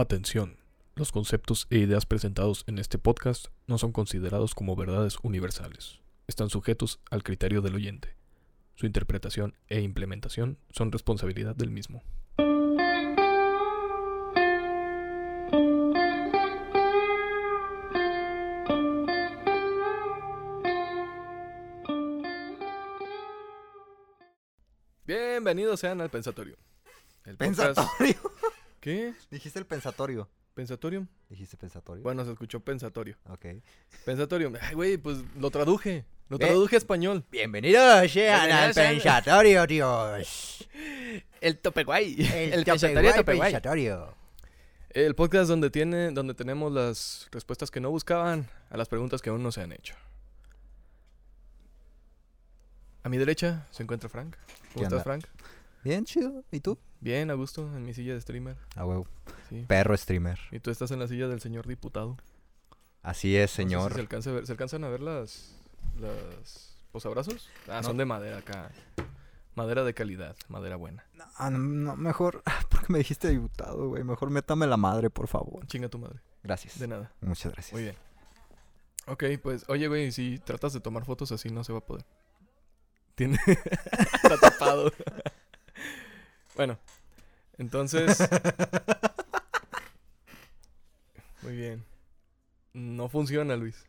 Atención. Los conceptos e ideas presentados en este podcast no son considerados como verdades universales. Están sujetos al criterio del oyente. Su interpretación e implementación son responsabilidad del mismo. Bienvenidos sean al Pensatorio. El Pensatorio. ¿Qué? Dijiste el pensatorio. ¿Pensatorium? Dijiste pensatorio. Bueno, se escuchó pensatorio. Ok. Pensatorio. Ay, güey, pues lo traduje. Lo traduje a español. Bienvenidos al pensatorio, Dios. El tope guay. El, pensatorio tope tope guay. pensatorio. El podcast donde tiene, donde tenemos las respuestas que no buscaban a las preguntas que aún no se han hecho. A mi derecha se encuentra Frank. ¿Cómo ¿Qué estás, onda? Frank? Bien chido. ¿Y tú? Bien, a gusto, en mi silla de streamer. A huevo. Sí. Perro streamer. Y tú estás en la silla del señor diputado. Así es, No sé si señor. se, alcanza a ver- ¿Se alcanzan a ver las, las posabrazos? Ah, No. son de madera acá. Madera de calidad, madera buena. Ah, no, no, mejor. porque me dijiste diputado, güey? Mejor métame la madre, por favor. Chinga tu madre. Gracias. De nada. Muchas gracias. Muy bien. Ok, pues, oye, güey, si tratas de tomar fotos así no se va a poder. Tiene. Está tapado. bueno, entonces. Muy bien. No funciona, Luis.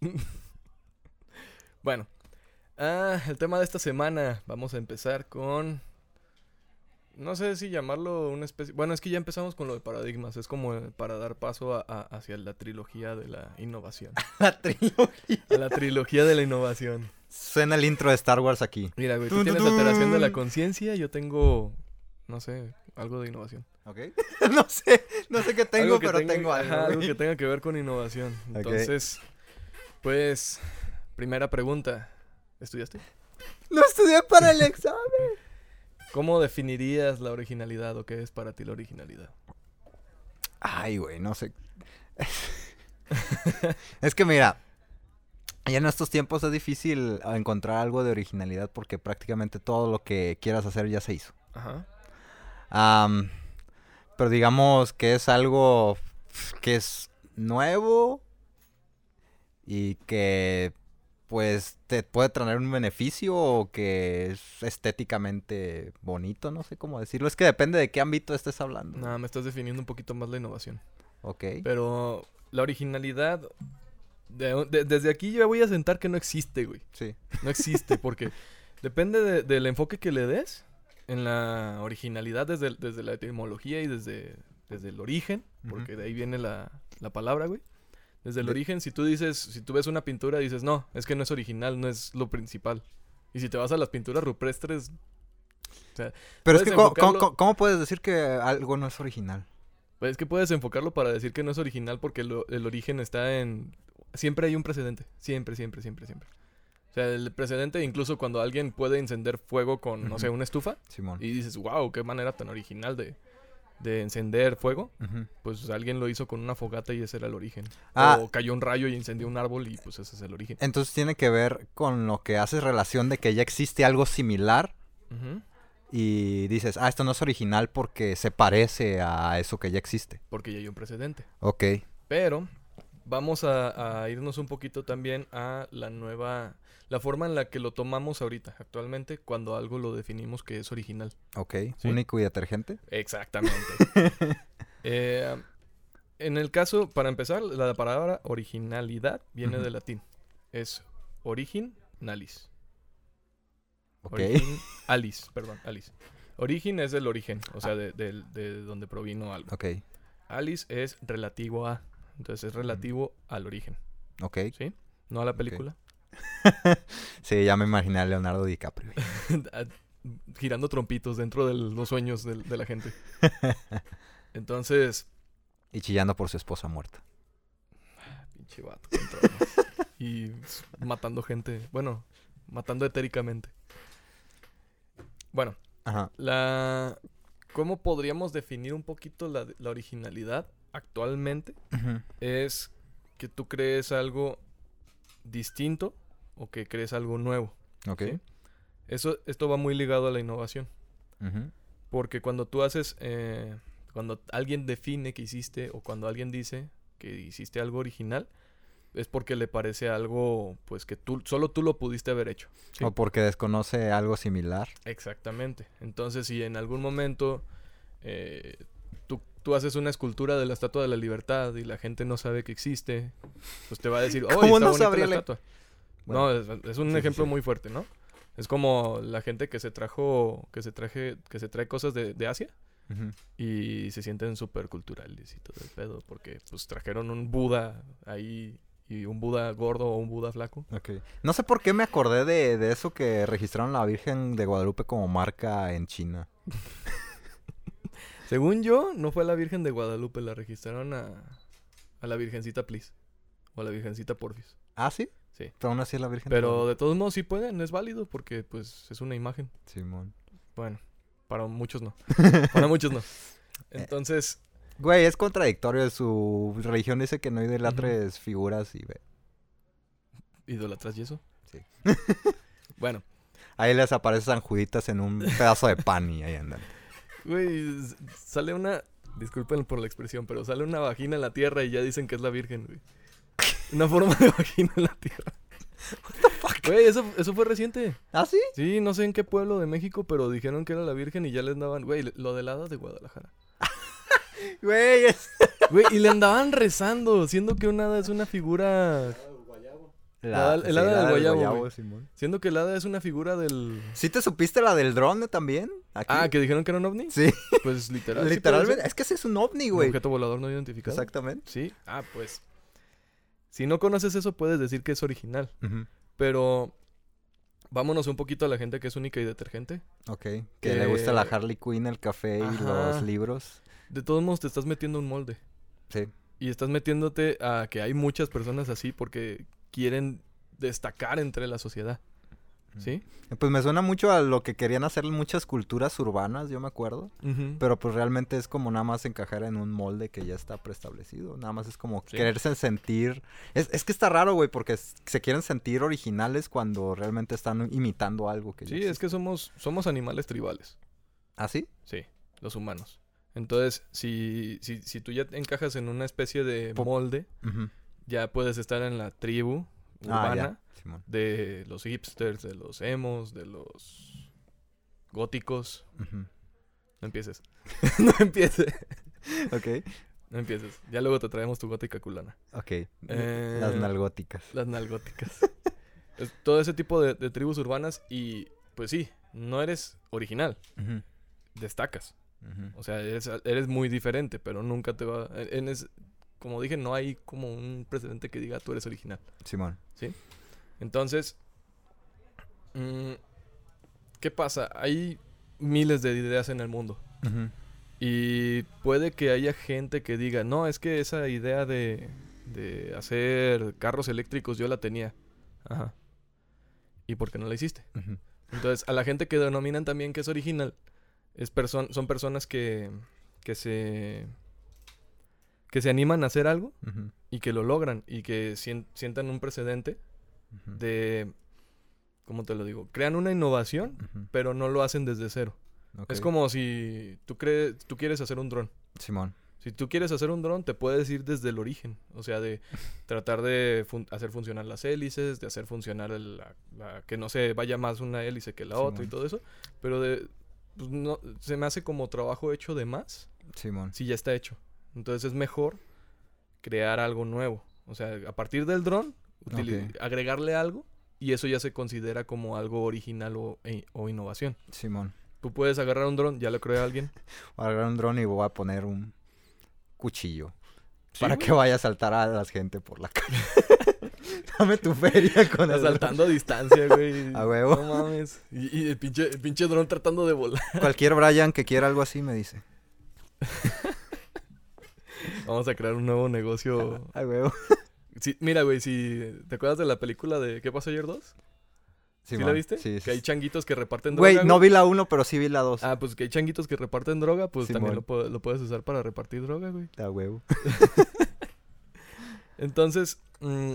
bueno. Ah, el tema de esta semana. Vamos a empezar con. No sé si llamarlo una especie. Bueno, es que ya empezamos con lo de paradigmas. Es como eh, para dar paso a- a- hacia la trilogía de la innovación. La trilogía. A la trilogía de la innovación. Suena el intro de Star Wars aquí. Mira, güey, tú tienes alteración de la conciencia. Yo tengo. No sé, algo de innovación. ¿Ok? no sé. No sé qué tengo, pero tenga- tengo algo. ajá, algo que tenga que ver con innovación. Entonces, pues. Primera pregunta. ¿Estudiaste? No estudié para el examen. ¿Cómo definirías la originalidad o qué es para ti la originalidad? Ay, güey, no sé. es que mira, ya en estos tiempos es difícil encontrar algo de originalidad porque prácticamente todo lo que quieras hacer ya se hizo. Ajá. Pero digamos que es algo que es nuevo y que pues te puede traer un beneficio o que es estéticamente bonito, no sé cómo decirlo. Es que depende de qué ámbito estés hablando. Nada, me estás definiendo un poquito más la innovación. Ok. Pero la originalidad. de- de- desde aquí yo voy a sentar que no existe, güey. Sí. No existe, porque depende de- del enfoque que le des en la originalidad desde, desde la etimología y desde, desde el origen, porque de ahí viene la, la palabra, güey. Desde el De- origen, si tú dices, si tú ves una pintura, dices, no, es que no es original, no es lo principal. Y si te vas a las pinturas rupestres, o sea, Pero es que, ¿cómo, enfocarlo- cómo- cómo puedes decir que algo no es original? pues es que puedes enfocarlo para decir que no es original porque lo- el origen está en... Siempre hay un precedente, siempre, siempre, siempre, siempre. O sea, el precedente incluso cuando alguien puede encender fuego con, no sé, Ujú. una estufa, Simón. y dices, wow, qué manera tan original de, de encender fuego. Pues alguien lo hizo con una fogata y ese era el origen. Ah. O cayó un rayo y incendió un árbol y pues ese es el origen. Entonces tiene que ver con lo que haces relación de que ya existe algo similar Ujú. y dices, ah, esto no es original porque se parece a eso que ya existe. Porque ya hay un precedente. Ok. Pero vamos a, a irnos un poquito también a la nueva, la forma en la que lo tomamos ahorita, actualmente, cuando algo lo definimos que es original. Ok. Sí. Único y detergente. Exactamente. Eh, en el caso, para empezar, la palabra originalidad viene Ujú. del latín. Es originalis. Ok. Origin alis, perdón, alis. Origen es el origen, o sea, de, del- de donde provino algo. Ok. Alice es relativo a, entonces es relativo al origen, Ok. ¿sí? No a la película. Sí, ya me imaginé a Leonardo DiCaprio. A- Girando trompitos dentro de los sueños de, la gente. Entonces, Y chillando por su esposa muerta. pinche vato. y matando gente, bueno, matando etéricamente. Bueno, Ajá. la... ¿Cómo podríamos definir un poquito la, la originalidad actualmente? Es que tú crees algo distinto o que crees algo nuevo. Ok. ¿sí? Eso, esto va muy ligado a la innovación. Porque cuando tú haces, eh, cuando alguien define que hiciste o cuando alguien dice que hiciste algo original, es porque le parece algo, pues que tú, solo tú lo pudiste haber hecho. ¿sí? O porque desconoce algo similar. Exactamente. Entonces, si en algún momento eh, tú, tú haces una escultura de la Estatua de la Libertad y la gente no sabe que existe, pues te va a decir, oh, ¿Cómo está no bonita la- estatua. Bueno, no, es, es un sí, ejemplo sí. muy fuerte, ¿no? Es como la gente que se trajo, que se traje, que se trae cosas de, de Asia y se sienten súper culturales y todo el pedo, porque pues trajeron un Buda ahí y un Buda gordo o un Buda flaco. Ok. No sé por qué me acordé de, de eso que registraron la Virgen de Guadalupe como marca en China. Según yo, no fue a la Virgen de Guadalupe, la registraron a, a la Virgencita Please. O a la Virgencita Porfis. ¿Ah, sí? Sí. Pero aún así es la Virgen de Pero Guadalupe. de todos modos sí pueden, es válido porque pues es una imagen. Simón. Bueno, para muchos no. Para muchos no. Entonces, Güey, es contradictorio. Su religión dice que no idolatres figuras y ve. ¿idolatras y eso? Sí. Bueno, Ahí les aparece San Juditas en un pedazo de pan y ahí andan. güey, sale una... Disculpen por la expresión, pero sale una vagina en la tierra y ya dicen que es la Virgen, güey. Una forma de vagina en la tierra. Güey, eso, eso fue reciente. ¿Ah, sí? Sí, no sé en qué pueblo de México, pero dijeron que era la Virgen y ya les daban, güey, lo del hada de Guadalajara. Güey, es... Güey, y le andaban rezando, siendo que un hada es una figura, La- el sí, hada del guayabo, güey. Simón. siendo que el hada es una figura del... ¿Sí te supiste la del drone también? Aquí. Ah, que dijeron que era un ovni. Sí, Pues literal. literalmente. Es que ese es un ovni, güey. objeto volador no identificado. Exactamente. Sí. Ah, pues. Si no conoces eso, puedes decir que es original. Pero vámonos un poquito a la gente que es única y detergente. Ok. Que le gusta la Harley Quinn, el café y los libros. De todos modos, te estás metiendo un molde. Sí. Y estás metiéndote a que hay muchas personas así porque quieren destacar entre la sociedad. ¿Sí? Pues me suena mucho a lo que querían hacer muchas culturas urbanas, yo me acuerdo. Pero pues realmente es como nada más encajar en un molde que ya está preestablecido. Nada más es como Sí. quererse sentir. Es, es que está raro, güey, porque se quieren sentir originales cuando realmente están imitando algo que ya Sí, es que somos, somos animales tribales. ¿Ah, sí? Sí, los humanos. Entonces, si, si, si tú ya encajas en una especie de molde, ya puedes estar en la tribu urbana ya. Simón. de los hipsters, de los emos, de los góticos. No empieces. no empieces. Ok. No empieces. Ya luego te traemos tu gótica culana. Ok. Eh, Las nalgóticas. Las nalgóticas. Es todo ese tipo de, de tribus urbanas y pues sí, no eres original, destacas. O sea, eres, eres muy diferente, pero nunca te va... En es- como dije, no hay como un precedente que diga tú eres original. Simón. Entonces, mm, ¿qué pasa? Hay miles de ideas en el mundo. Y puede que haya gente que diga, no, es que esa idea de, de hacer carros eléctricos yo la tenía. Ajá. ¿Y por qué no la hiciste? Entonces, a la gente que denominan también que es original, es perso- son personas que, que se que se animan a hacer algo y que lo logran y que sien- sientan un precedente de ¿cómo te lo digo? Crean una innovación, pero no lo hacen desde cero. Es como si tú crees tú quieres hacer un dron. Simón. Si tú quieres hacer un dron, te puedes ir desde el origen. O sea, de tratar de fun- hacer funcionar las hélices, de hacer funcionar el- la, la- que no se vaya más una hélice que la otra y todo eso. Pero de, pues, no, se me hace como trabajo hecho de más Simón. si ya está hecho. Entonces es mejor crear algo nuevo. O sea, a partir del dron, agregarle algo y eso ya se considera como algo original o, e- o innovación. Simón. Tú puedes agarrar un dron, ya lo creó alguien. Voy a agarrar un dron y voy a poner un cuchillo. Sí, para güey. que vaya a saltar a la gente por la calle. Dame tu feria con el dron. Asaltando a distancia, güey. A huevo. No mames. Y, y el, pinche, el pinche dron tratando de volar. Cualquier Brian que quiera algo así me dice. Vamos a crear un nuevo negocio. A huevo. Sí, mira, güey, si te acuerdas de la película de ¿Qué pasó ayer 2? ¿Sí la Simón. viste? Sí, sí. Que hay changuitos que reparten droga. Güey, no vi la 1, pero sí vi la 2. Ah, pues que hay changuitos que reparten droga, pues también lo, pu- lo puedes usar para repartir droga, güey. A huevo. Entonces, mm,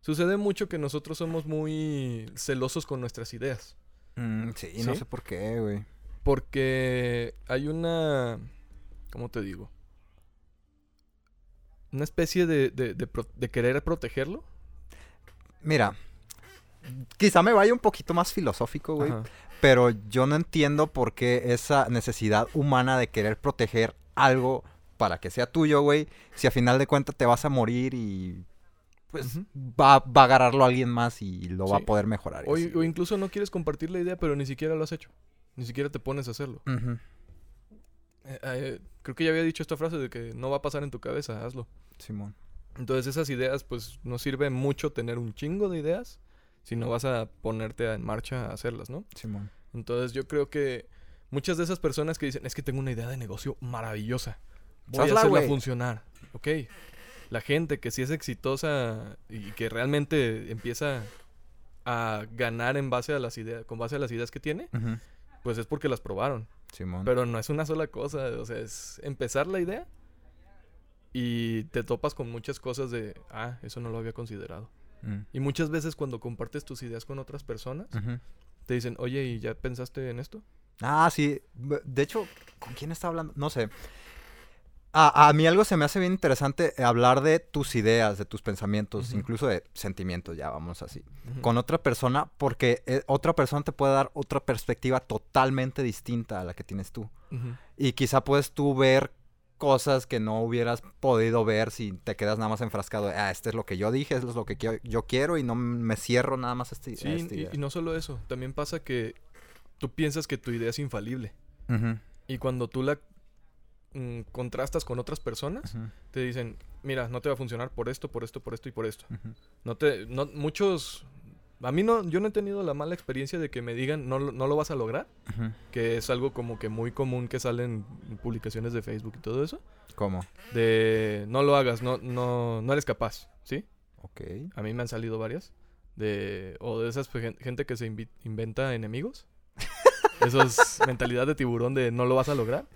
sucede mucho que nosotros somos muy celosos con nuestras ideas. Mm, sí, no ¿Sí? sé por qué, güey. Porque hay una... ¿cómo te digo? Una especie de, de, de pro- de querer protegerlo. Mira, quizá me vaya un poquito más filosófico, güey. Ajá. Pero yo no entiendo por qué esa necesidad humana de querer proteger algo para que sea tuyo, güey. Si a final de cuentas te vas a morir y pues va, va a agarrarlo a alguien más y lo va a poder mejorar. O, así. o incluso no quieres compartir la idea, pero ni siquiera lo has hecho. Ni siquiera te pones a hacerlo. Eh, eh, creo que ya había dicho esta frase de que no va a pasar en tu cabeza, hazlo. Simón. Entonces esas ideas, pues no sirve mucho tener un chingo de ideas si no vas a ponerte en marcha a hacerlas, ¿no? Simón. Entonces yo creo que muchas de esas personas que dicen, es que tengo una idea de negocio maravillosa, voy Hazla, a hacerla funcionar, ok. La gente que sí es exitosa y que realmente empieza a ganar en base a las ideas, con base a las ideas que tiene, pues es porque las probaron. Simón. Pero no es una sola cosa, o sea, es empezar la idea y te topas con muchas cosas de, ah, eso no lo había considerado. Mm. Y muchas veces cuando compartes tus ideas con otras personas, te dicen, oye, ¿y ya pensaste en esto? Ah, sí. De hecho, ¿con quién está hablando? No sé. A, a mí algo se me hace bien interesante eh, hablar de tus ideas, de tus pensamientos, incluso de sentimientos, ya vamos así. Con otra persona, porque eh, otra persona te puede dar otra perspectiva totalmente distinta a la que tienes tú. Y quizá puedes tú ver cosas que no hubieras podido ver si te quedas nada más enfrascado. Ah, este es lo que yo dije, esto es lo que qui- yo quiero y no me cierro nada más a este, Sí, a y, idea. y no solo eso, también pasa que tú piensas que tu idea es infalible. Y cuando tú la mm, contrastas con otras personas, te dicen, mira, no te va a funcionar por esto, por esto, por esto y por esto. No te, no, muchos, a mí no, yo no he tenido la mala experiencia de que me digan, no, lo- no lo vas a lograr, que es algo como que muy común que salen en publicaciones de Facebook y todo eso, ¿Cómo? de no lo hagas, no, no, no eres capaz, ¿sí? Ok. A mí me han salido varias, de, o de esas gen- gente que se inventa enemigos. Eso es mentalidad de tiburón de no lo vas a lograr.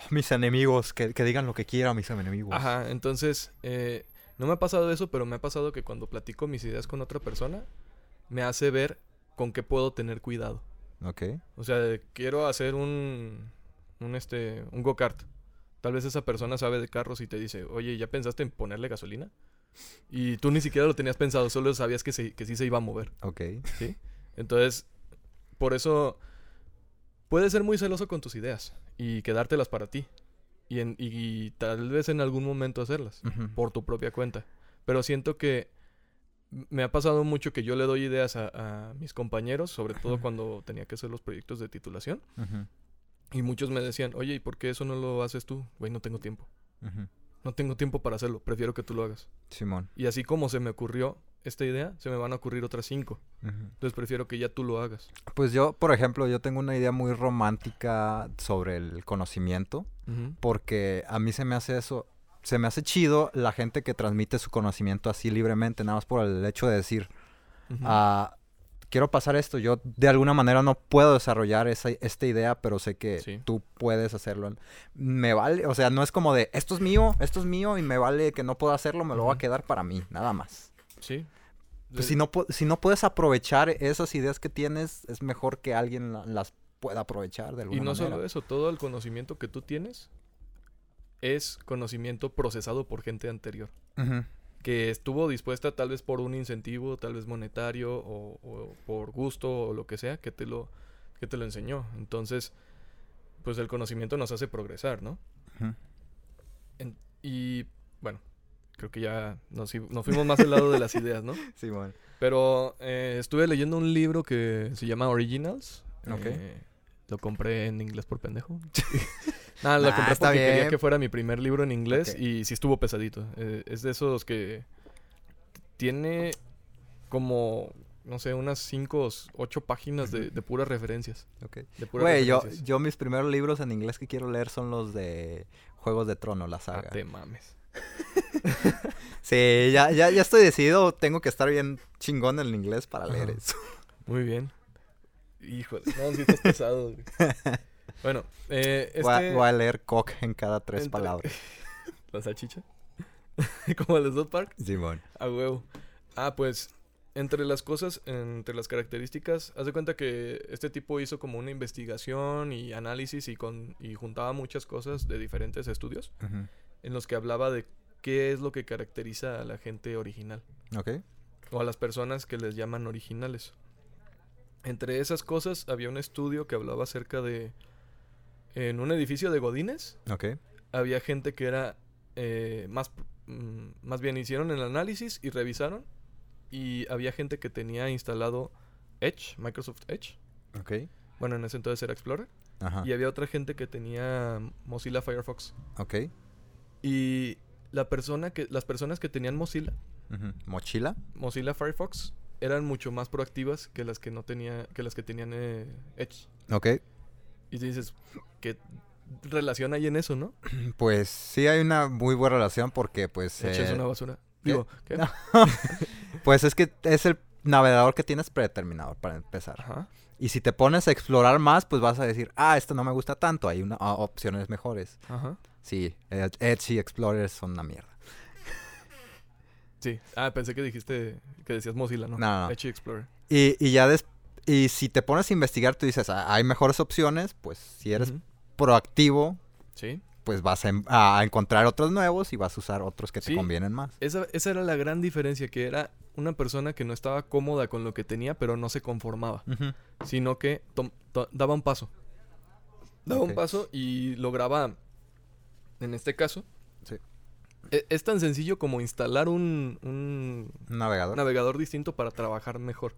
Mis enemigos, que, que digan lo que quieran mis enemigos. Ajá, entonces, eh, no me ha pasado eso, pero me ha pasado que cuando platico mis ideas con otra persona, me hace ver con qué puedo tener cuidado. Ok. O sea, quiero hacer un, un, este, un go-kart. Tal vez esa persona sabe de carros y te dice, oye, ¿ya pensaste en ponerle gasolina? Y tú ni siquiera lo tenías pensado, solo sabías que, se- que sí se iba a mover, Ok. ¿sí? Entonces, por eso, puedes ser muy celoso con tus ideas y quedártelas para ti. Y, en- y tal vez en algún momento hacerlas por tu propia cuenta. Pero siento que me ha pasado mucho que yo le doy ideas a, a mis compañeros, sobre todo cuando tenía que hacer los proyectos de titulación. Y muchos me decían, oye, ¿y por qué eso no lo haces tú? Güey, no tengo tiempo. No tengo tiempo para hacerlo, prefiero que tú lo hagas. Simón. Y así como se me ocurrió esta idea, se me van a ocurrir otras cinco. Entonces prefiero que ya tú lo hagas. Pues yo, por ejemplo, yo tengo una idea muy romántica sobre el conocimiento, porque a mí se me hace eso, se me hace chido la gente que transmite su conocimiento así libremente, nada más por el hecho de decir, ah, quiero pasar esto, yo de alguna manera no puedo desarrollar esa, esta idea, pero sé que Sí. tú puedes hacerlo. Me vale, o sea, no es como de, esto es mío, esto es mío y me vale que no puedo hacerlo, me lo voy a quedar para mí, nada más. Sí. Pues si no, si no puedes aprovechar esas ideas que tienes, es mejor que alguien la- las pueda aprovechar de alguna Y no manera. solo eso, todo el conocimiento que tú tienes es conocimiento procesado por gente anterior. Que estuvo dispuesta tal vez por un incentivo, tal vez monetario o, o por gusto o lo que sea, que te lo, que te lo enseñó. Entonces, pues el conocimiento nos hace progresar, ¿no? En- y bueno, creo que ya nos, nos fuimos más al lado de las ideas, ¿no? Sí, bueno. Pero eh, estuve leyendo un libro que se llama Originals. Ok. Eh, lo compré en inglés por pendejo. Nada, lo Nah, compré porque quería que fuera mi primer libro en inglés y sí estuvo pesadito. Eh, es de esos que tiene como, no sé, unas 5 o 8 páginas de, de puras referencias. Ok. De puras Güey, yo, referencias. yo mis primeros libros en inglés que quiero leer son los de Juegos de Trono, la Ah, saga. te mames. Sí, ya, ya, ya estoy decidido, tengo que estar bien chingón en el inglés para leer eso. Muy bien. Híjole, no, sí estás pesado. güey. Bueno, eh, Voy, a, este... voy a leer cock en cada tres entre- palabras. ¿La salchicha? Como el South Park. Simón. A huevo. Ah, pues entre las cosas, entre las características, haz de cuenta que este tipo hizo como una investigación y análisis y, con, y juntaba muchas cosas de diferentes estudios. En los que hablaba de qué es lo que caracteriza a la gente original Ok. o a las personas que les llaman originales. Entre esas cosas había un estudio que hablaba acerca de en un edificio de Godines Ok. había gente que era eh, más, mm, más bien hicieron el análisis y revisaron y había gente que tenía instalado Edge, Microsoft Edge. Ok. Bueno, en ese entonces era Explorer. Ajá. Y había otra gente que tenía Mozilla Firefox. Ok. Y la persona que, las personas que tenían Mozilla. ¿Mochila? Mozilla Firefox, eran mucho más proactivas que las que no tenía, que las que tenían eh, Edge. Ok. Y dices, ¿qué relación hay en eso, no? Pues sí hay una muy buena relación porque pues... Edge es eh, una basura. ¿qué? Digo, ¿qué? No. pues es que es el navegador que tienes predeterminado para empezar. Ajá. Y si te pones a explorar más, pues vas a decir, ah, esto no me gusta tanto, hay una, ah, opciones mejores. Ajá. Sí, Ed- Edge y Explorer son una mierda. Sí. Ah, pensé que dijiste que decías Mozilla, ¿no? No, no. Edge y Explorer. Y, y ya des y si te pones a investigar, tú dices, "Ah, hay mejores opciones, pues si eres proactivo, Sí. pues vas a, en- a encontrar otros nuevos y vas a usar otros que te convienen más. Esa, esa era la gran diferencia, que era una persona que no estaba cómoda con lo que tenía, pero no se conformaba, sino que daba un paso. Daba un paso y lograba, en este caso, Sí. e- es tan sencillo como instalar un, navegador. navegador distinto para trabajar mejor.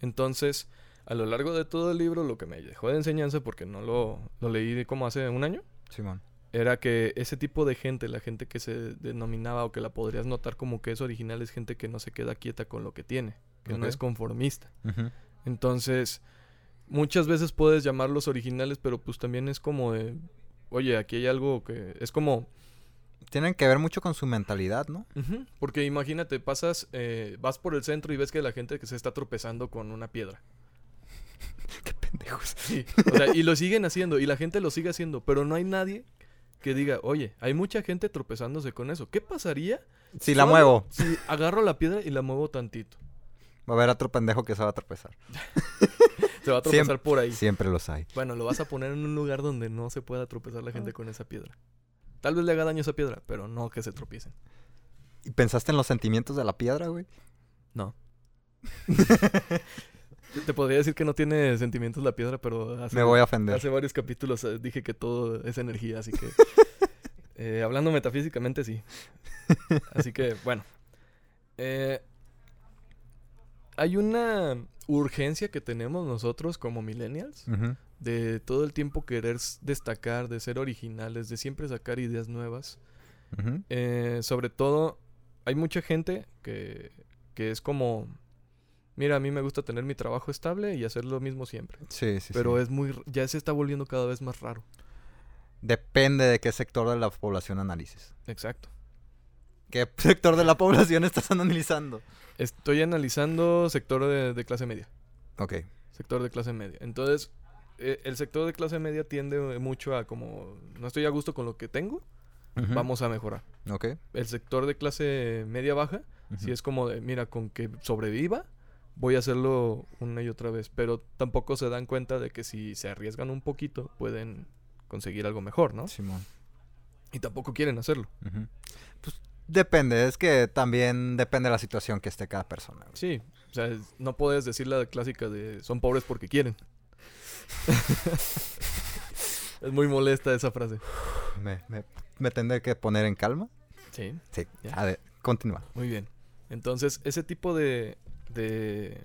Entonces, a lo largo de todo el libro, lo que me dejó de enseñanza, porque no lo, lo leí como hace un año, Simón. era que ese tipo de gente, la gente que se denominaba o que la podrías notar como que es original, es gente que no se queda quieta con lo que tiene, que no es conformista. Entonces, muchas veces puedes llamarlos originales, pero pues también es como de, oye, aquí hay algo que es como, Tienen que ver mucho con su mentalidad, ¿no? porque imagínate, pasas, eh, vas por el centro y ves que la gente que se está tropezando con una piedra. Qué pendejos. Sí, o sea, y lo siguen haciendo, y la gente lo sigue haciendo, pero no hay nadie que diga, oye, hay mucha gente tropezándose con eso. ¿Qué pasaría Si la muevo, Si agarro la piedra y la muevo tantito. va a haber otro pendejo que se va a tropezar. Se va a tropezar por ahí. Siempre los hay. Bueno, lo vas a poner en un lugar donde no se pueda tropezar la gente con esa piedra. Tal vez le haga daño a esa piedra, pero no que se tropiecen. ¿Y pensaste en los sentimientos de la piedra, güey? No. Te podría decir que no tiene sentimientos la piedra, pero hace, Me voy a ofender. hace varios capítulos eh, dije que todo es energía, así que... eh, hablando metafísicamente, sí. Así que, bueno. Eh, hay una urgencia que tenemos nosotros como millennials de todo el tiempo querer destacar, de ser originales, de siempre sacar ideas nuevas. Eh, sobre todo, hay mucha gente que, que es como, mira, a mí me gusta tener mi trabajo estable y hacer lo mismo siempre. Sí, sí, Pero sí. es muy, ya se está volviendo cada vez más raro. Depende de qué sector de la población analices. Exacto. ¿Qué sector de la población estás analizando? Estoy analizando sector de, de clase media. Ok. Sector de clase media. Entonces, eh, el sector de clase media tiende mucho a como, no estoy a gusto con lo que tengo, vamos a mejorar. Ok. El sector de clase media baja, si Ujú. es como de, mira, con que sobreviva, voy a hacerlo una y otra vez. Pero tampoco se dan cuenta de que si se arriesgan un poquito, pueden conseguir algo mejor, ¿no? Simón. Y tampoco quieren hacerlo. Ujú. Pues depende, es que también depende de la situación que esté cada persona. güey. Sí, o sea, no puedes decir la clásica de son pobres porque quieren. es muy molesta esa frase. Me, me, me tendré que poner en calma. Sí, Sí. Ya. A ver, continúa. muy bien. Entonces, ese tipo de, de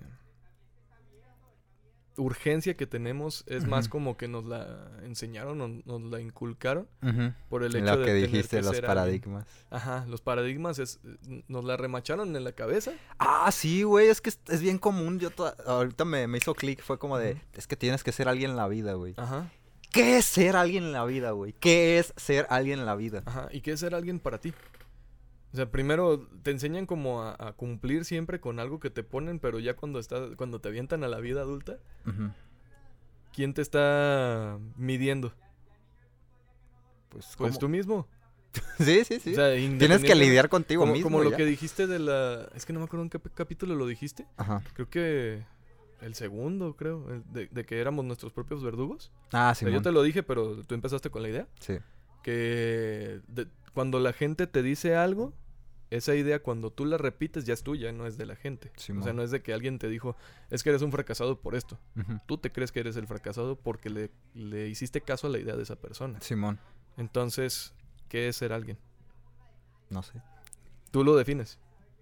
urgencia que tenemos es más como que nos la enseñaron o nos la inculcaron Ujú. por el hecho Lo de que tener dijiste, que los ser paradigmas. Ajá, los paradigmas es, nos la remacharon en la cabeza. Ah, sí, güey, es que es, es bien común. Yo toda- ahorita me, me hizo clic, fue como de, es que tienes que ser alguien en la vida, güey. Ajá, ¿Qué es ser alguien en la vida, güey? ¿Qué es ser alguien en la vida? ajá. ¿Y qué es ser alguien para ti? O sea, primero te enseñan como a, a cumplir siempre con algo que te ponen, pero ya cuando estás, cuando te avientan a la vida adulta. ¿quién te está midiendo? Pues, Pues tú mismo. Sí, sí, sí. O sea, Tienes que lidiar contigo como, mismo. como lo que dijiste de la... Es que no me acuerdo en qué capítulo lo dijiste. Ajá. Creo que el segundo, creo, de, de que éramos nuestros propios verdugos. Ah, O sea, sí. yo te lo dije, pero tú empezaste con la idea. Sí. Que de- cuando la gente te dice algo, esa idea cuando tú la repites ya es tuya, no es de la gente. O sea, no es de que alguien te dijo, es que eres un fracasado por esto. Tú te crees que eres el fracasado porque le, le hiciste caso a la idea de esa persona. Simón. Entonces, ¿qué es ser alguien? No sé. Tú lo defines.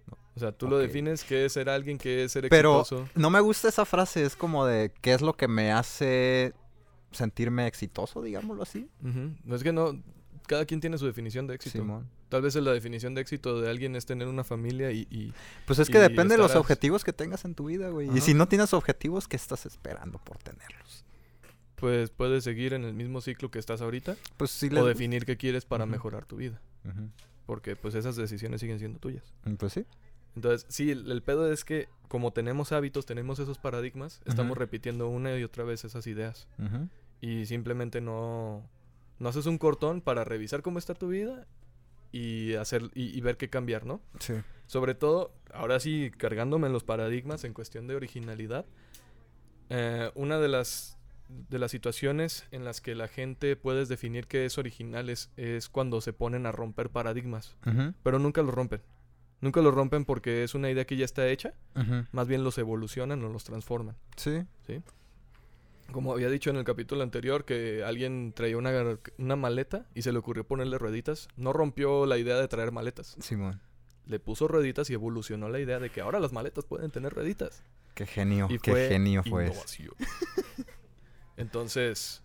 No. O sea, tú lo defines qué es ser alguien, qué es ser Pero exitoso. no me gusta esa frase. Es como de qué es lo que me hace sentirme exitoso, digámoslo así. No es que no. Cada quien tiene su definición de éxito. Simón. Tal vez la definición de éxito de alguien es tener una familia y, y- Pues es que depende de los objetivos que tengas en tu vida, güey. Y si no tienes objetivos, ¿qué estás esperando por tenerlos? pues puedes seguir en el mismo ciclo que estás ahorita Pues sí, o les- definir qué quieres para mejorar tu vida. Porque pues esas decisiones siguen siendo tuyas. Mm, Pues sí. Entonces, sí, el, el pedo es que como tenemos hábitos, tenemos esos paradigmas, estamos repitiendo una y otra vez esas ideas. Y simplemente no, no haces un cortón para revisar cómo está tu vida y hacer y, y ver qué cambiar, ¿no? Sí. Sobre todo, ahora sí, cargándome en los paradigmas en cuestión de originalidad, eh, una de las, de las situaciones en las que la gente puedes definir que es original es, es cuando se ponen a romper paradigmas, pero nunca los rompen. Nunca los rompen porque es una idea que ya está hecha, más bien los evolucionan o los transforman. Sí. Como había dicho en el capítulo anterior, que alguien traía una, una maleta y se le ocurrió ponerle rueditas, no rompió la idea de traer maletas. Simón. Le puso rueditas y evolucionó la idea de que ahora las maletas pueden tener rueditas. Qué genio. Y Qué fue genio fue innovación. Entonces,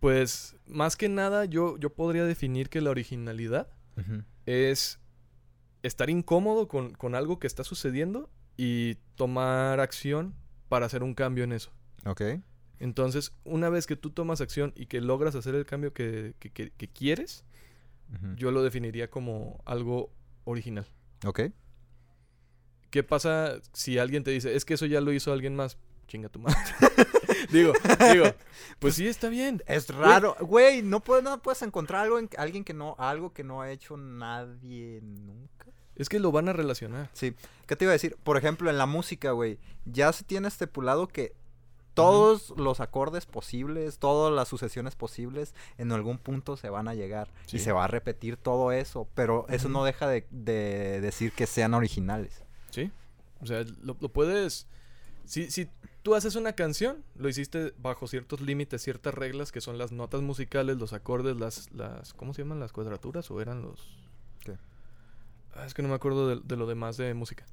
pues más que nada yo, yo podría definir que la originalidad es estar incómodo con, con algo que está sucediendo y tomar acción para hacer un cambio en eso. Ok. Entonces, una vez que tú tomas acción y que logras hacer el cambio que, que- que- que quieres, yo lo definiría como algo original. Ok. ¿Qué pasa si alguien te dice, es que eso ya lo hizo alguien más? Chinga tu madre. digo, digo, pues sí está bien. Es raro, güey, no puedes, no puedes encontrar algo en alguien que no, algo que no ha hecho nadie nunca. Es que lo van a relacionar. Sí, ¿qué te iba a decir? Por ejemplo, en la música, güey, ya se tiene estipulado que todos los acordes posibles, todas las sucesiones posibles, en algún punto se van a llegar Sí. y se va a repetir todo eso, pero eso no deja de, de decir que sean originales. ¿Sí? O sea, lo, lo puedes... Si, si tú haces una canción, lo hiciste bajo ciertos límites, ciertas reglas que son las notas musicales, los acordes, las... las ¿Cómo se llaman? ¿Las cuadraturas o eran los...? ¿Qué? Ah, es que no me acuerdo de, de lo demás de música.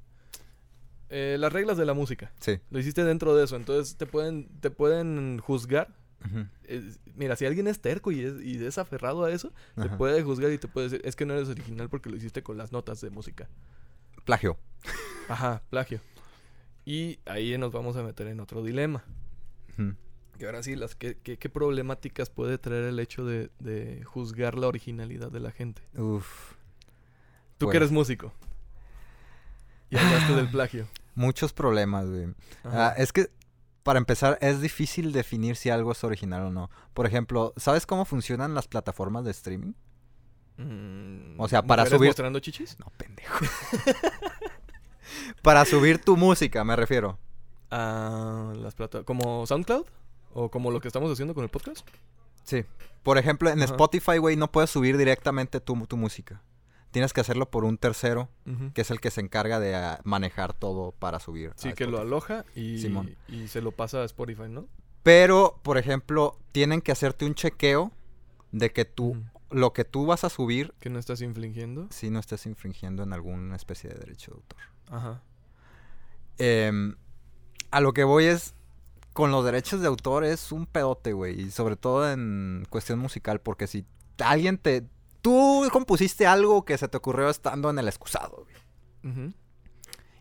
Eh, las reglas de la música. Sí. Lo hiciste dentro de eso, entonces te pueden, te pueden juzgar. Mira, si alguien es terco y es, y es aferrado a eso, te puede juzgar y te puede decir, es que no eres original porque lo hiciste con las notas de música. Plagio. Ajá, plagio. Y ahí nos vamos a meter en otro dilema. Ujú. Y ahora sí, las, ¿qué, qué, qué problemáticas puede traer el hecho de, de juzgar la originalidad de la gente? Uf. Tú que eres músico. Y hablaste del plagio. Muchos problemas, güey. Ah, es que, para empezar, es difícil definir si algo es original o no. Por ejemplo, ¿sabes cómo funcionan las plataformas de streaming? Mm, o sea, para ¿mujeres subir- mostrando chichis? No, pendejo. para subir tu música, me refiero. a las plata como SoundCloud o como lo que estamos haciendo con el podcast. Sí. Por ejemplo, en Ajá. Spotify, güey, no puedes subir directamente tu, tu música. Tienes que hacerlo por un tercero, que es el que se encarga de ah, manejar todo para subir. Sí, que lo aloja y, Simón. y se lo pasa a Spotify, ¿no? Pero, por ejemplo, tienen que hacerte un chequeo de que tú, lo que tú vas a subir, Que no estás infligiendo. si no estés infringiendo en alguna especie de derecho de autor. Ajá. Em, a lo que voy es, con los derechos de autor es un pedote, güey. Y sobre todo en cuestión musical, porque si alguien te... Tú compusiste algo que se te ocurrió estando en el excusado, güey.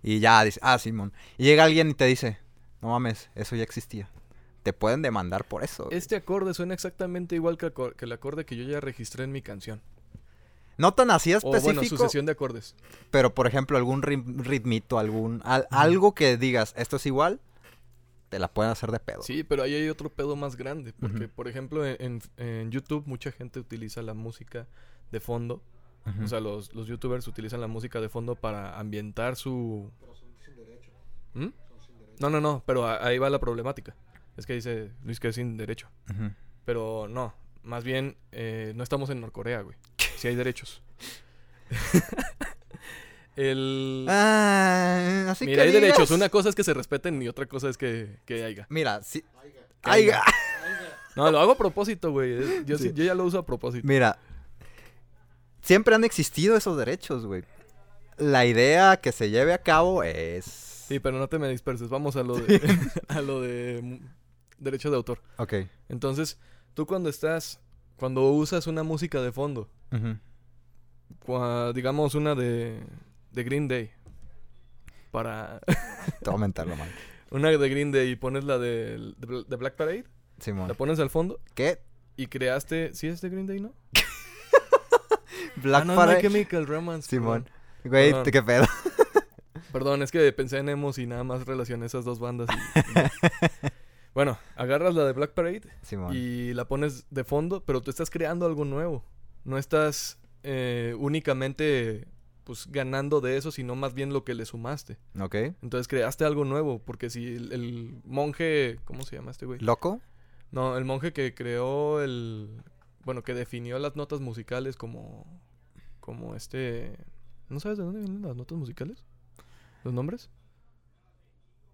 Y ya dices, ah, Simón. Y llega alguien y te dice, no mames, eso ya existía. Te pueden demandar por eso. güey. Este acorde suena exactamente igual que, el acorde que yo ya registré en mi canción. No tan así O específico, bueno, sucesión de acordes. pero por ejemplo, algún ritmito, algún... al- algo que digas, esto es igual, te la pueden hacer de pedo. Sí, pero ahí hay otro pedo más grande. Porque, por ejemplo, en YouTube mucha gente utiliza la música de fondo. O sea, los, los youtubers utilizan la música de fondo para ambientar su... ¿Mm? No, no, no, pero a- ahí va la problemática. Es que dice Luis que es sin derecho. Pero no, más bien eh, no estamos en Norcorea, güey. Si hay derechos. El... Ah, así Mira, que hay derechos. Una cosa es que se respeten y otra cosa es que, que haya. Mira, sí. Aiga. No, lo hago a propósito, güey. Yo, sí- Sí. yo ya lo uso a propósito. Mira, siempre han existido esos derechos, güey. La idea que se lleve a cabo es... Sí, pero no te me disperses. Vamos a lo de, a lo de mm, derecho de autor. Ok. Entonces, tú cuando estás, cuando usas una música de fondo, cua- digamos una de, de Green Day, para Te voy a aumentarlo, man. una de Green Day y pones la de, de, de Black Parade, Simón. la pones al fondo ¿Qué? y creaste, ¿sí es de Green Day, no? Black ah, no, Parade. My Chemical Romance. Simón. Güey, Perdón. ¿qué pedo? Perdón, es que pensé en Emos y nada más relacioné esas dos bandas. y- y- bueno, agarras la de Black Parade Simón. y la pones de fondo, pero tú estás creando algo nuevo. No estás eh, únicamente pues ganando de eso, sino más bien lo que le sumaste. Ok. Entonces creaste algo nuevo, porque si el, el monje, ¿cómo se llama este güey? ¿Loco? No, el monje que creó el, bueno, que definió las notas musicales como, como este, ¿no sabes de dónde vienen las notas musicales? ¿Los nombres?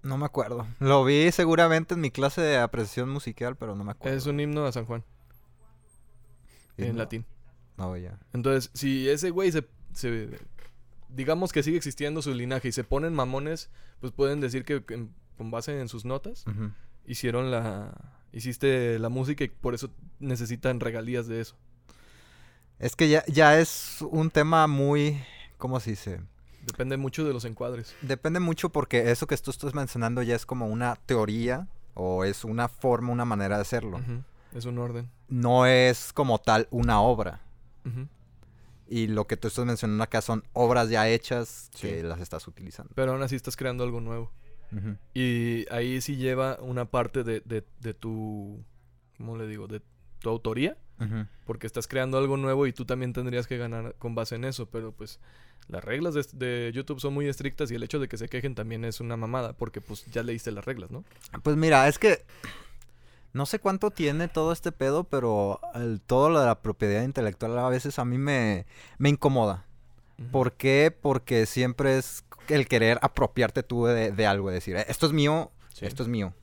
No me acuerdo. Lo vi seguramente en mi clase de apreciación musical, pero no me acuerdo. Es un himno a San Juan, en latín. No, ya. Entonces, si ese güey se, se- digamos que sigue existiendo su linaje y se ponen mamones, pues pueden decir que, con base en sus notas hicieron la hiciste la música y por eso necesitan regalías de eso. Es que ya, ya es un tema muy... ¿Cómo se dice? Depende mucho de los encuadres. Depende mucho porque eso que tú estás mencionando ya es como una teoría o es una forma, una manera de hacerlo. Es un orden. No es como tal una obra. Y lo que tú estás mencionando acá son obras ya hechas Sí. que las estás utilizando. Pero aún así estás creando algo nuevo. Y ahí sí lleva una parte de, de, de tu, ¿cómo le digo? De tu autoría. Porque estás creando algo nuevo y tú también tendrías que ganar con base en eso. Pero pues las reglas de, de YouTube son muy estrictas y el hecho de que se quejen también es una mamada. Porque pues ya leíste las reglas, ¿no? Pues mira, es que no sé cuánto tiene todo este pedo, pero el- todo lo de la propiedad intelectual a veces a mí me, me incomoda. ¿Por qué? Porque siempre es el querer apropiarte tú de, de algo, decir, "Eh, esto es mío, Sí. esto es mío.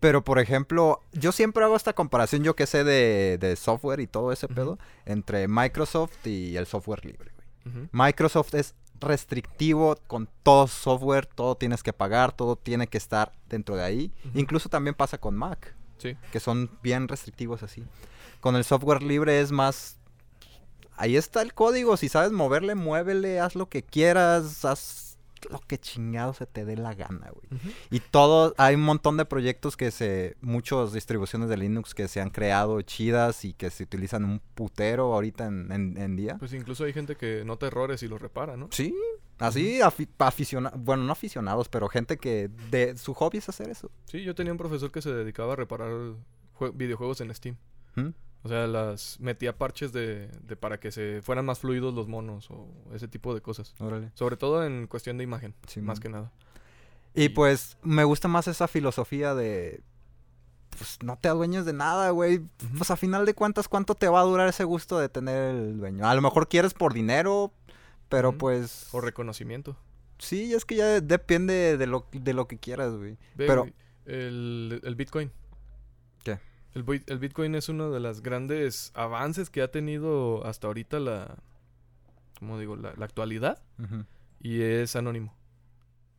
Pero, por ejemplo, yo siempre hago esta comparación, yo que sé de, de software y todo ese pedo, entre Microsoft y el software libre. güey. Microsoft es restrictivo con todo software, todo tienes que pagar, todo tiene que estar dentro de ahí. Incluso también pasa con Mac, Sí. que son bien restrictivos así. Con el software libre es más... Ahí está el código, si sabes moverle, muévele, haz lo que quieras, haz lo que chingado se te dé la gana, güey. Y todo, hay un montón de proyectos que se, muchas distribuciones de Linux que se han creado chidas y que se utilizan un putero ahorita en, en- en día. Pues incluso hay gente que nota errores y los repara, ¿no? Sí, así aficionados, bueno, no aficionados, pero gente que de su hobby es hacer eso. Sí, yo tenía un profesor que se dedicaba a reparar jue- videojuegos en Steam. ¿Mm? O sea, las metía parches de, de para que se fueran más fluidos los monos o ese tipo de cosas. Órale. Sobre todo en cuestión de imagen, Sí, más man. que nada. Y Y- pues me gusta más esa filosofía de, pues no te adueñes de nada, güey. Pues a final de cuentas, ¿cuánto te va a durar ese gusto de tener el dueño? A lo mejor quieres por dinero, pero pues... O reconocimiento. Sí, es que ya depende de lo, de lo que quieras, güey. Pero- el, el Bitcoin. El, bit- el Bitcoin es uno de los grandes avances que ha tenido hasta ahorita la... ¿Cómo digo? La, la actualidad. Y es anónimo.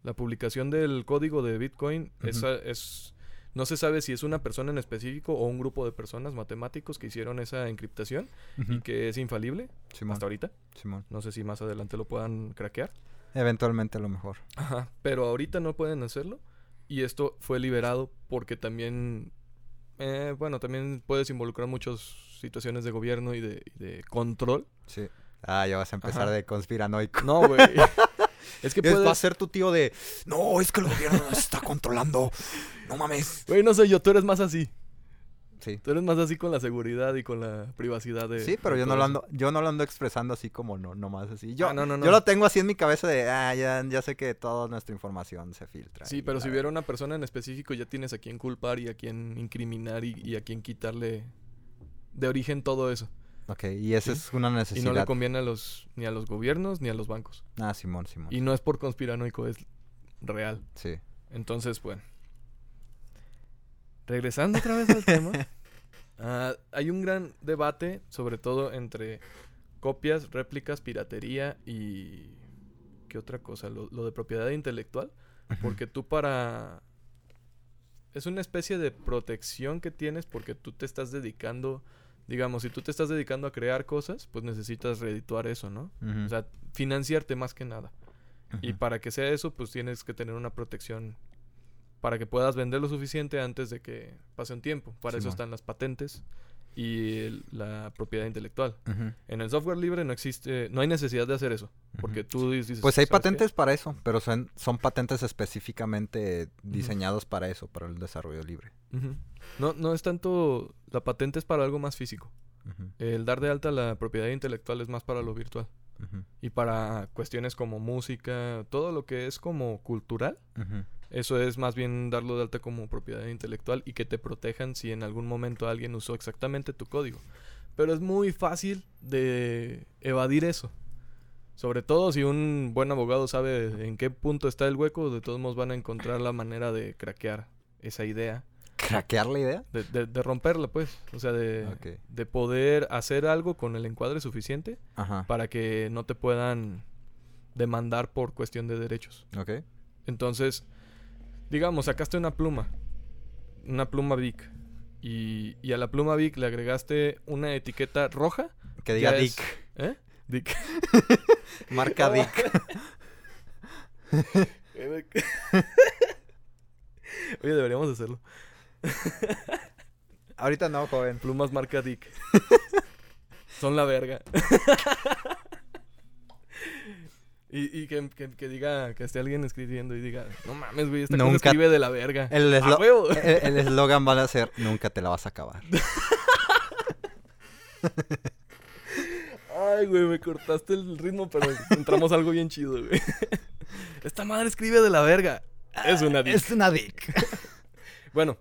La publicación del código de Bitcoin es, no se sabe si es una persona en específico o un grupo de personas matemáticos que hicieron esa encriptación y que es infalible Simón, hasta ahorita. Simón. No sé si más adelante lo puedan craquear. Eventualmente a lo mejor. Ajá. Pero ahorita no pueden hacerlo. Y esto fue liberado porque también, eh, bueno, también puedes involucrar muchas situaciones de gobierno y de, y de control. Sí. Ah, ya vas a empezar Ajá. de conspiranoico. No, güey. es que Es- Va a puedes... ser tu tío de, no, es que el gobierno nos está controlando. No mames. Güey, no soy yo, tú eres más así. Sí. Tú eres más así con la seguridad y con la privacidad de. Sí, pero de yo no lo ando, yo no lo ando expresando así como no, nomás así. Yo, Ah, no, no, no. yo lo tengo así en mi cabeza de, ah, ya, ya sé que toda nuestra información se filtra. Sí, pero si hubiera una persona en específico, ya tienes a quien culpar y a quien incriminar y, y a quien quitarle de origen todo eso. Ok, y esa Sí. es una Y no le necesidad. conviene a los, ni a los gobiernos ni a los bancos. ah, Simón, Simón. Y no es por conspiranoico, es real. Sí. Entonces, bueno. Regresando otra vez al tema. ah, hay un gran debate, sobre todo entre copias, réplicas, piratería y... ¿Qué otra cosa? Lo, lo de propiedad intelectual. Porque tú para... Es una especie de protección que tienes porque tú te estás dedicando... Digamos, si tú te estás dedicando a crear cosas, pues necesitas redituar eso, ¿no? O sea, financiarte más que nada. Y para que sea eso, pues tienes que tener una protección para que puedas vender lo suficiente antes de que pase un tiempo. Para eso están las patentes y el- la propiedad intelectual. En el software libre no existe, no hay necesidad de hacer eso, porque tú dices, Pues hay "¿Sabes qué? patentes para eso, pero son, son patentes específicamente diseñados para eso, para el desarrollo libre. No, no es tanto la patente es para algo más físico. El dar de alta la propiedad intelectual es más para lo virtual y para cuestiones como música, todo lo que es como cultural. Eso es más bien darlo de alta como propiedad intelectual y que te protejan si en algún momento alguien usó exactamente tu código. Pero es muy fácil de evadir eso. Sobre todo si un buen abogado sabe en qué punto está el hueco, de todos modos van a encontrar la manera de craquear esa idea, ¿Craquear la idea? de, de- de romperla pues, o sea, de, de poder hacer algo con el encuadre suficiente Ajá. para que no te puedan demandar por cuestión de derechos. Ok. Entonces, digamos, sacaste una pluma, una pluma Vic, y, y a la pluma Vic le agregaste una etiqueta roja. Que diga es- Dick. ¿Eh? Dick. Marca Dick. Oye, deberíamos hacerlo. Ahorita no, joven. Plumas marca Dick. Son la verga. Y y que, que- que diga, que esté alguien escribiendo y diga, no mames, güey, esta cosa Nunca- escribe de la verga. El eslogan va a ser, nunca te la vas a acabar. Ay, güey, me cortaste el ritmo, pero entramos algo bien chido, güey. Esta madre escribe de la verga. Es una dick. Es una Dick. Bueno,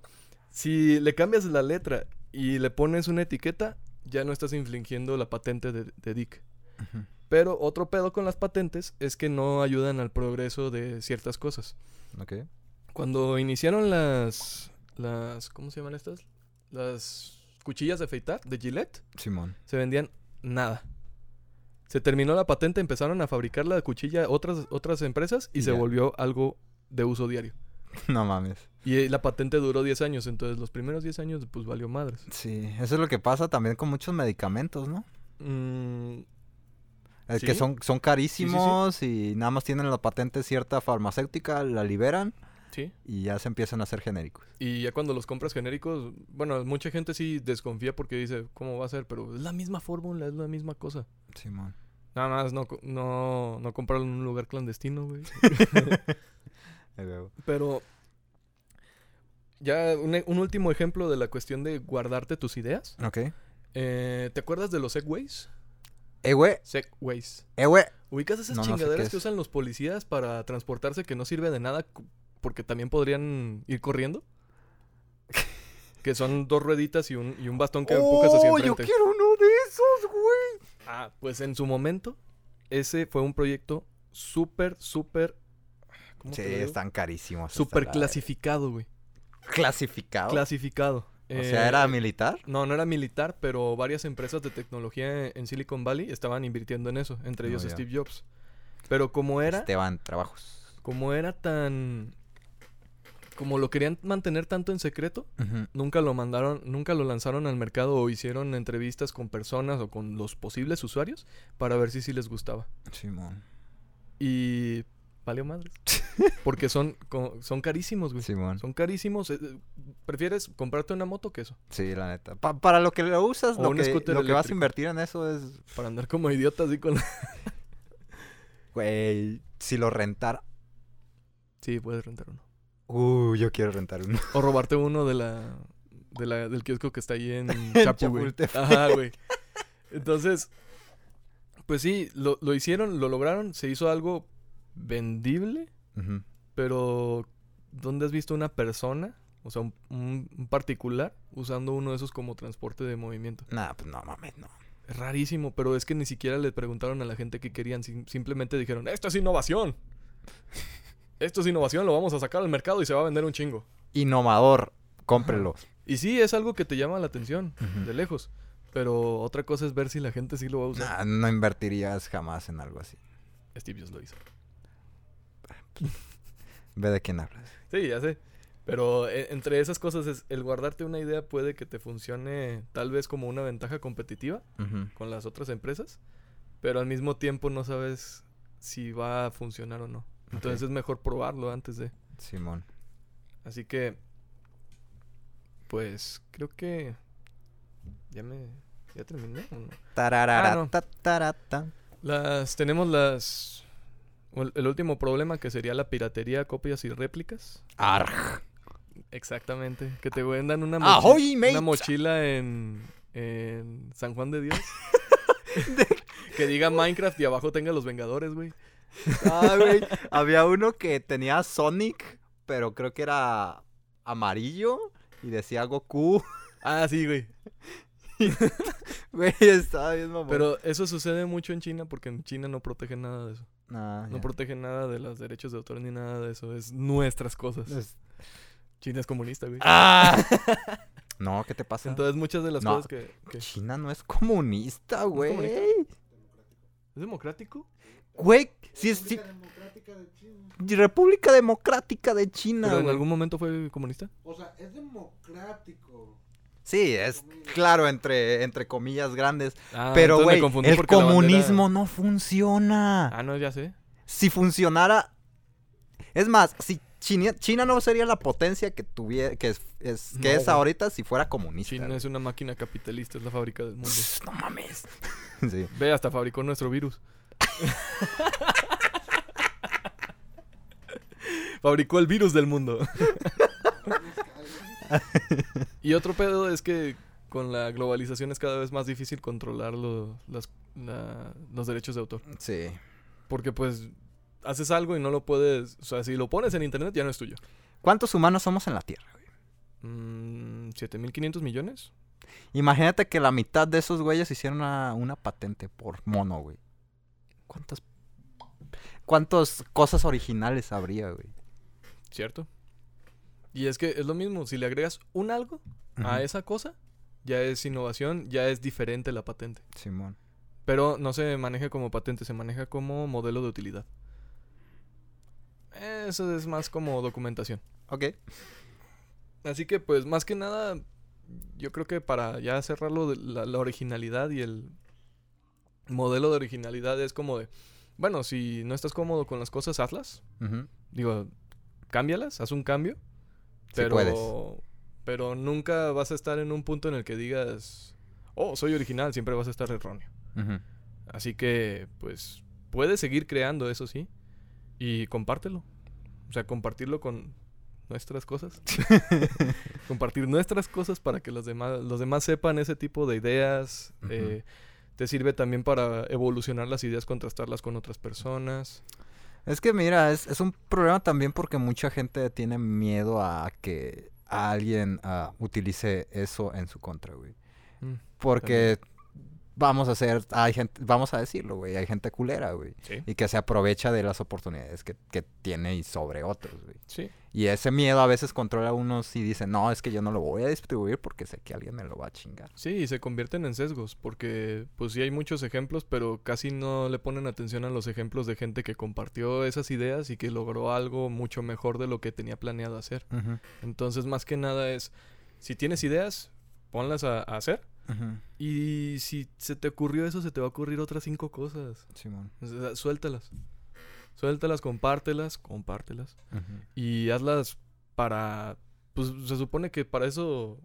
si le cambias la letra y le pones una etiqueta, ya no estás infringiendo la patente de, de dick. Ujú. Pero otro pedo con las patentes es que no ayudan al progreso de ciertas cosas. Ok. Cuando iniciaron las. las ¿Cómo se llaman estas? Las cuchillas de afeitar de Gillette, Simón. se vendían nada. Se terminó la patente, empezaron a fabricar la cuchilla otras, otras empresas y Y se ya. volvió algo de uso diario. No mames. Y eh, la patente duró 10 años, entonces los primeros 10 años pues valió madres. Sí, eso es lo que pasa también con muchos medicamentos, ¿no? Mm, Es que Sí. son, son carísimos y nada más tienen la patente cierta farmacéutica, la liberan sí. y ya se empiezan a hacer genéricos. Y ya cuando los compras genéricos, bueno, mucha gente sí desconfía porque dice, ¿cómo va a ser? Pero es la misma fórmula, es la misma cosa. Simón. Nada más no, no, no comprarlo en un lugar clandestino, güey. Pero ya un, un último ejemplo de la cuestión de guardarte tus ideas. Ok. Eh, ¿Te acuerdas de los segways? Eh, güey. Segways. Eh, güey. ¿Ubicas esas No, no sé qué chingaderas es. que usan los policías para transportarse que no sirve de nada porque también podrían ir corriendo? que son dos rueditas y un, y un bastón que empujas hacia ¡Oh, yo enfrente. quiero uno de esos, güey! Ah, pues en su momento, ese fue un proyecto súper, súper. ¿Cómo Sí, están carísimos. Súper clasificado, güey. ¿Clasificado? Clasificado. O sea, ¿era Eh, militar? No, no era militar, pero varias empresas de tecnología en Silicon Valley estaban invirtiendo en eso, entre ellos. Steve Jobs. Pero como era, Esteban, trabajos. como era tan. Como lo querían mantener tanto en secreto, nunca lo mandaron, nunca lo lanzaron al mercado o hicieron entrevistas con personas o con los posibles usuarios para ver si sí les gustaba. Simón. Y valió madre. Porque son, son carísimos, güey. Simón. Son carísimos. eh, ¿Prefieres comprarte una moto que eso? Sí, la neta. Pa- para lo que lo usas, O lo que, lo que vas a invertir en eso es, Para andar como idiota así con... güey, si lo rentara. Sí, puedes rentar uno. Uh, yo quiero rentar uno. O robarte uno de la... de la, del kiosco que está ahí en Chapu, güey. Ajá, güey. Entonces, pues sí, lo, lo hicieron, lo lograron, se hizo algo vendible, pero ¿dónde has visto una persona, o sea, un, particular, usando uno de esos como transporte de movimiento? Nah, pues no mames, no. Es rarísimo, pero es que ni siquiera le preguntaron a la gente qué querían, sim- simplemente dijeron, esto es innovación. Esto es innovación, lo vamos a sacar al mercado y se va a vender un chingo. Innovador, cómprelo. Y sí, es algo que te llama la atención, de lejos. Pero otra cosa es ver si la gente sí lo va a usar. Nah, no invertirías jamás en algo así. Steve Jobs lo hizo. Ve de quién hablas. Sí, ya sé. Pero eh, entre esas cosas es el guardarte una idea puede que te funcione tal vez como una ventaja competitiva Ujú. con las otras empresas, pero al mismo tiempo no sabes si va a funcionar o no. Entonces Ok. es mejor probarlo antes de. Simón. Así que, pues creo que ya me ya terminé. ¿o no? Tararara, Ah, no. ta, tarata. Las tenemos las el el último problema que sería la piratería, copias y réplicas. Arg. Exactamente. Que te vendan una, ¡Ahoy, mochi- mate! una mochila en, en San Juan de Dios. que diga Minecraft y abajo tenga los Vengadores, güey. Ah, güey. Había uno que tenía Sonic, pero creo que era amarillo y decía Goku. Ah, sí, güey. Güey, estaba bien mamón. Pero eso sucede mucho en China porque en China no protegen nada de eso. No ya. protegen nada de los derechos de autor ni nada de eso. Es nuestras cosas. Es- China es comunista, güey. ¡Ah! No, ¿qué te pasa? Entonces muchas de las No. cosas que, que- ¿Es China no es comunista, güey. comunista? democrático. Güey, si es si- Democrática de China. República Democrática de China. Pero en algún momento fue comunista. O sea, es democrático. Sí, es claro, entre, entre comillas grandes. Ah, pero, güey, el bandera- comunismo no funciona. Ah, no, ya sé. Si funcionara. Es más, si China, China no sería la potencia que tuviera, que es, es- que No, es ahorita si fuera comunista. China es una máquina capitalista, es la fábrica del mundo. No mames. sí. Ve, hasta fabricó nuestro virus. fabricó el virus del mundo. y otro pedo es que con la globalización es cada vez más difícil controlar lo- las- la- los derechos de autor. Sí. Porque pues haces algo y no lo puedes... O sea, si lo pones en internet ya no es tuyo. ¿Cuántos humanos somos en la Tierra? güey? Mm, ¿7.500 millones? Imagínate que la mitad de esos güeyes hicieron una, una patente por mono, güey. ¿Cuántas, ¿Cuántas cosas originales habría, güey? ¿Cierto? Y es que es lo mismo, si le agregas un algo a esa cosa, ya es innovación, ya es diferente la patente. Simón. Pero no se maneja como patente, se maneja como modelo de utilidad. Eso es más como documentación. Ok. Así que pues más que nada, yo creo que para ya cerrarlo, de la, la originalidad y el modelo de originalidad es como de, bueno, si no estás cómodo con las cosas, hazlas. Digo, cámbialas, haz un cambio. Pero, pero nunca vas a estar en un punto en el que digas, oh, soy original, siempre vas a estar erróneo. Así que, pues, puedes seguir creando, eso sí, y compártelo. O sea, compartirlo con nuestras cosas. Compartir nuestras cosas para que los demás, los demás sepan ese tipo de ideas. Eh, te sirve también para evolucionar las ideas, contrastarlas con otras personas. Es que mira, es, es un problema también porque mucha gente tiene miedo a que alguien ah, utilice eso en su contra, güey. Mm, Porque vamos a hacer, hay gente, vamos a decirlo, güey, hay gente culera, güey. sí. Y que se aprovecha de las oportunidades que, que tiene y sobre otros, güey. Sí. Y ese miedo a veces controla a unos y dice, no, es que yo no lo voy a distribuir porque sé que alguien me lo va a chingar. Sí, y se convierten en sesgos, porque pues sí hay muchos ejemplos, pero casi no le ponen atención a los ejemplos de gente que compartió esas ideas y que logró algo mucho mejor de lo que tenía planeado hacer. Entonces, más que nada es, si tienes ideas, ponlas a, a hacer. Y si se te ocurrió eso, se te va a ocurrir otras cinco cosas. Simón. O sea, suéltalas. Suéltalas, compártelas, compártelas. Y hazlas para... Pues se supone que para eso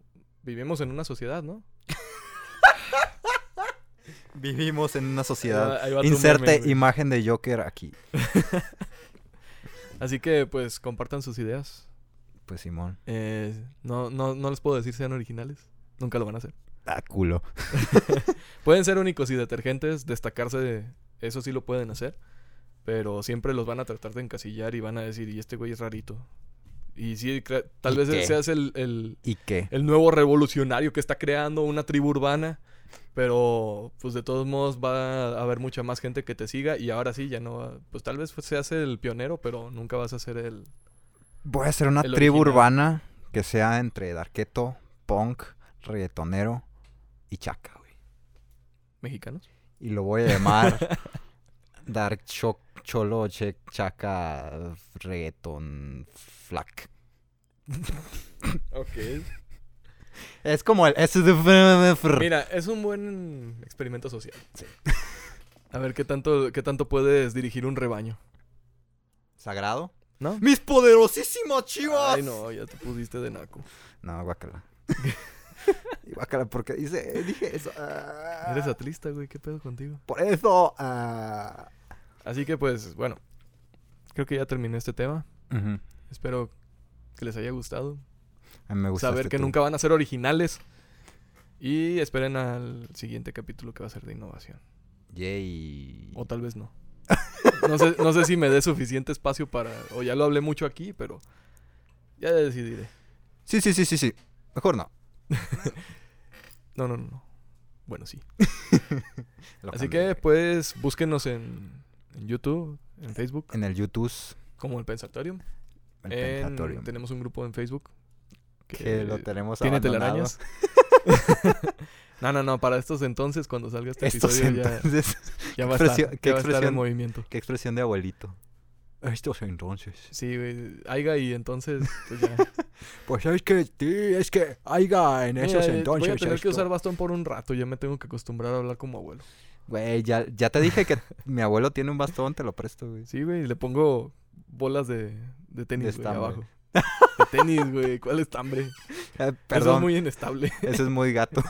vivimos en una sociedad, ¿no? Vivimos en una sociedad. tu Inserte meme, imagen de Joker aquí. Así que pues compartan sus ideas. Pues Simón. Eh, no, no, no les puedo decir sean originales. Nunca lo van a hacer. Ah, culo. Pueden ser únicos y detergentes, destacarse de... Eso sí lo pueden hacer. Pero siempre los van a tratar de encasillar y van a decir, y este güey es rarito. Y sí, tal ¿Y vez qué? seas el, el, ¿Y qué? el nuevo revolucionario que está creando una tribu urbana. Pero, pues de todos modos va a haber mucha más gente que te siga. Y ahora sí, ya no va- Pues tal vez seas el pionero, pero nunca vas a ser el... Voy a hacer una tribu original. urbana que sea entre darketo, punk, reggaetonero y chaca, güey. mexicanos. Y lo voy a llamar Dark Cho- Cholo che, Chaca Reggaeton Flack. Ok. Es como el... es- Mira, es un buen experimento social. A ver qué tanto, qué tanto puedes dirigir un rebaño. ¿Sagrado? ¿No? ¡Mis poderosísimas chivas! Ay, no, ya te pusiste de naco. No, guácala. Y guácala porque dice, dije eso. ah. Eres atlista, güey, qué pedo contigo. Por eso. ah. Así que pues, bueno, creo que ya terminé este tema. Espero que les haya gustado. A mí me gusta Saber que nunca van a ser originales. Y esperen al siguiente capítulo que va a ser de innovación. Yay. O tal vez no. No sé, no sé si me dé suficiente espacio para... O ya lo hablé mucho aquí, pero ya decidiré. Sí, sí, sí, sí, sí. Mejor no. No, no, no. no. Bueno, sí. Así que pues búsquenos en, en YouTube, en Facebook, En el YouTube. como el Pensatorium. El En- Pensatorium. tenemos un grupo en Facebook. Que lo tenemos ¿Tiene abandonado. telarañas? no, no, no. Para estos entonces, cuando salga este Estos episodio, ya, entonces. ya va a expresión- estar, qué ya va a estar en movimiento. Qué expresión de abuelito. Estos entonces. Sí, güey. Aiga y entonces, pues ya. Pues es que, sí, es que haya en Mira, esos eh, entonces. voy a tener que usar bastón por un rato. Ya me tengo que acostumbrar a hablar como abuelo. Güey, ya, ya te dije que mi abuelo tiene un bastón, te lo presto, güey. Sí, güey. Le pongo bolas de, de tenis, De güey, estambre. abajo. De tenis, güey. ¿Cuál estambre? Eh, Eso es perdón, muy inestable. eso es muy gato.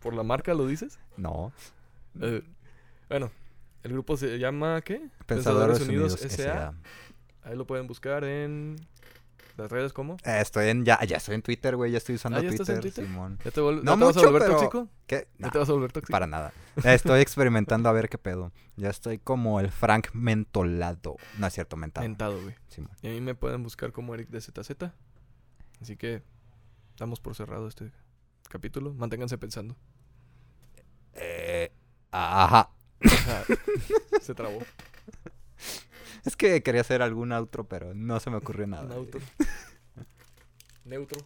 ¿Por la marca lo dices? No. Eh, bueno, el grupo se llama, ¿qué? Pensadores Unidos Unidos, S.A.. Ahí lo pueden buscar en las redes como. Eh, estoy en, ya, ya estoy en Twitter, güey, ya estoy usando Ah, ¿ya estás Twitter, en Twitter? Simón. ¿Ya te, No ya te vas a mucho, volver pero- tóxico? ¿Qué? ¿Ya No, te vas a volver tóxico? para nada. Estoy experimentando a ver qué pedo. Ya estoy como el Frank mentolado. No es cierto, mentado. Mentado, güey. Simón. Y a mí me pueden buscar como Eric de ZZ. Así que damos por cerrado este capítulo. Manténganse pensando. Eh, ajá. Se trabó. Es que quería hacer algún outro, pero no se me ocurrió nada. Un outro. Neutro.